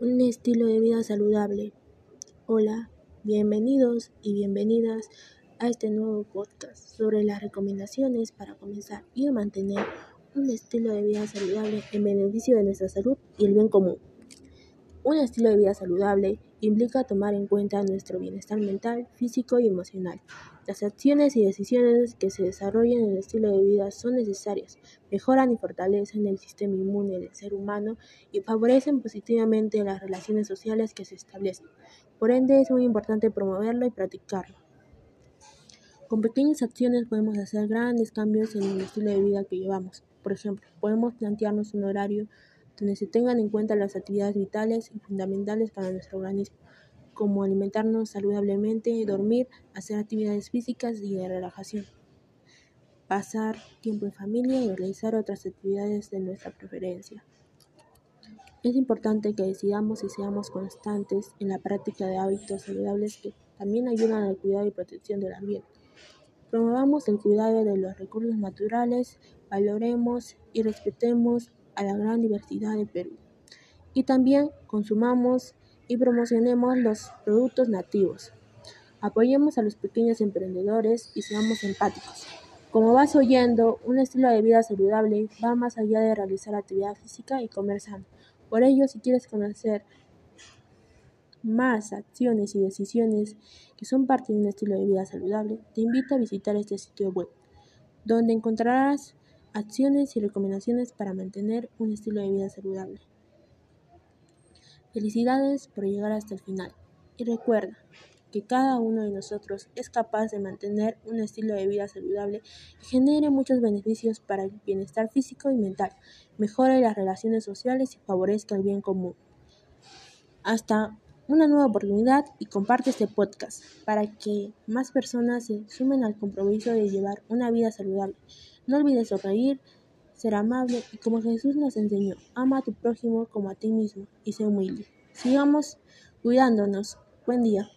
un estilo de vida saludable. Hola, bienvenidos y bienvenidas a este nuevo podcast sobre las recomendaciones para comenzar y mantener un estilo de vida saludable en beneficio de nuestra salud y el bien común. Un estilo de vida saludable implica tomar en cuenta nuestro bienestar mental, físico y emocional. Las acciones y decisiones que se desarrollan en el estilo de vida son necesarias, mejoran y fortalecen el sistema inmune del ser humano y favorecen positivamente las relaciones sociales que se establecen. Por ende, es muy importante promoverlo y practicarlo. Con pequeñas acciones podemos hacer grandes cambios en el estilo de vida que llevamos. Por ejemplo, podemos plantearnos un horario donde se tengan en cuenta las actividades vitales y fundamentales para nuestro organismo, como alimentarnos saludablemente, dormir, hacer actividades físicas y de relajación, pasar tiempo en familia y realizar otras actividades de nuestra preferencia. Es importante que decidamos y seamos constantes en la práctica de hábitos saludables que también ayudan al cuidado y protección del ambiente. Promovamos el cuidado de los recursos naturales, valoremos y respetemos a la gran diversidad de Perú. Y también consumamos y promocionemos los productos nativos. Apoyemos a los pequeños emprendedores y seamos empáticos. Como vas oyendo, un estilo de vida saludable va más allá de realizar actividad física y comer sano. Por ello, si quieres conocer más acciones y decisiones que son parte de un estilo de vida saludable, te invito a visitar este sitio web, donde encontrarás acciones y recomendaciones para mantener un estilo de vida saludable. Felicidades por llegar hasta el final y recuerda que cada uno de nosotros es capaz de mantener un estilo de vida saludable y genere muchos beneficios para el bienestar físico y mental, mejore las relaciones sociales y favorezca el bien común. Hasta una nueva oportunidad y comparte este podcast para que más personas se sumen al compromiso de llevar una vida saludable. No olvides sonreír, ser amable y como Jesús nos enseñó, ama a tu prójimo como a ti mismo y sé humilde. Sigamos cuidándonos. Buen día.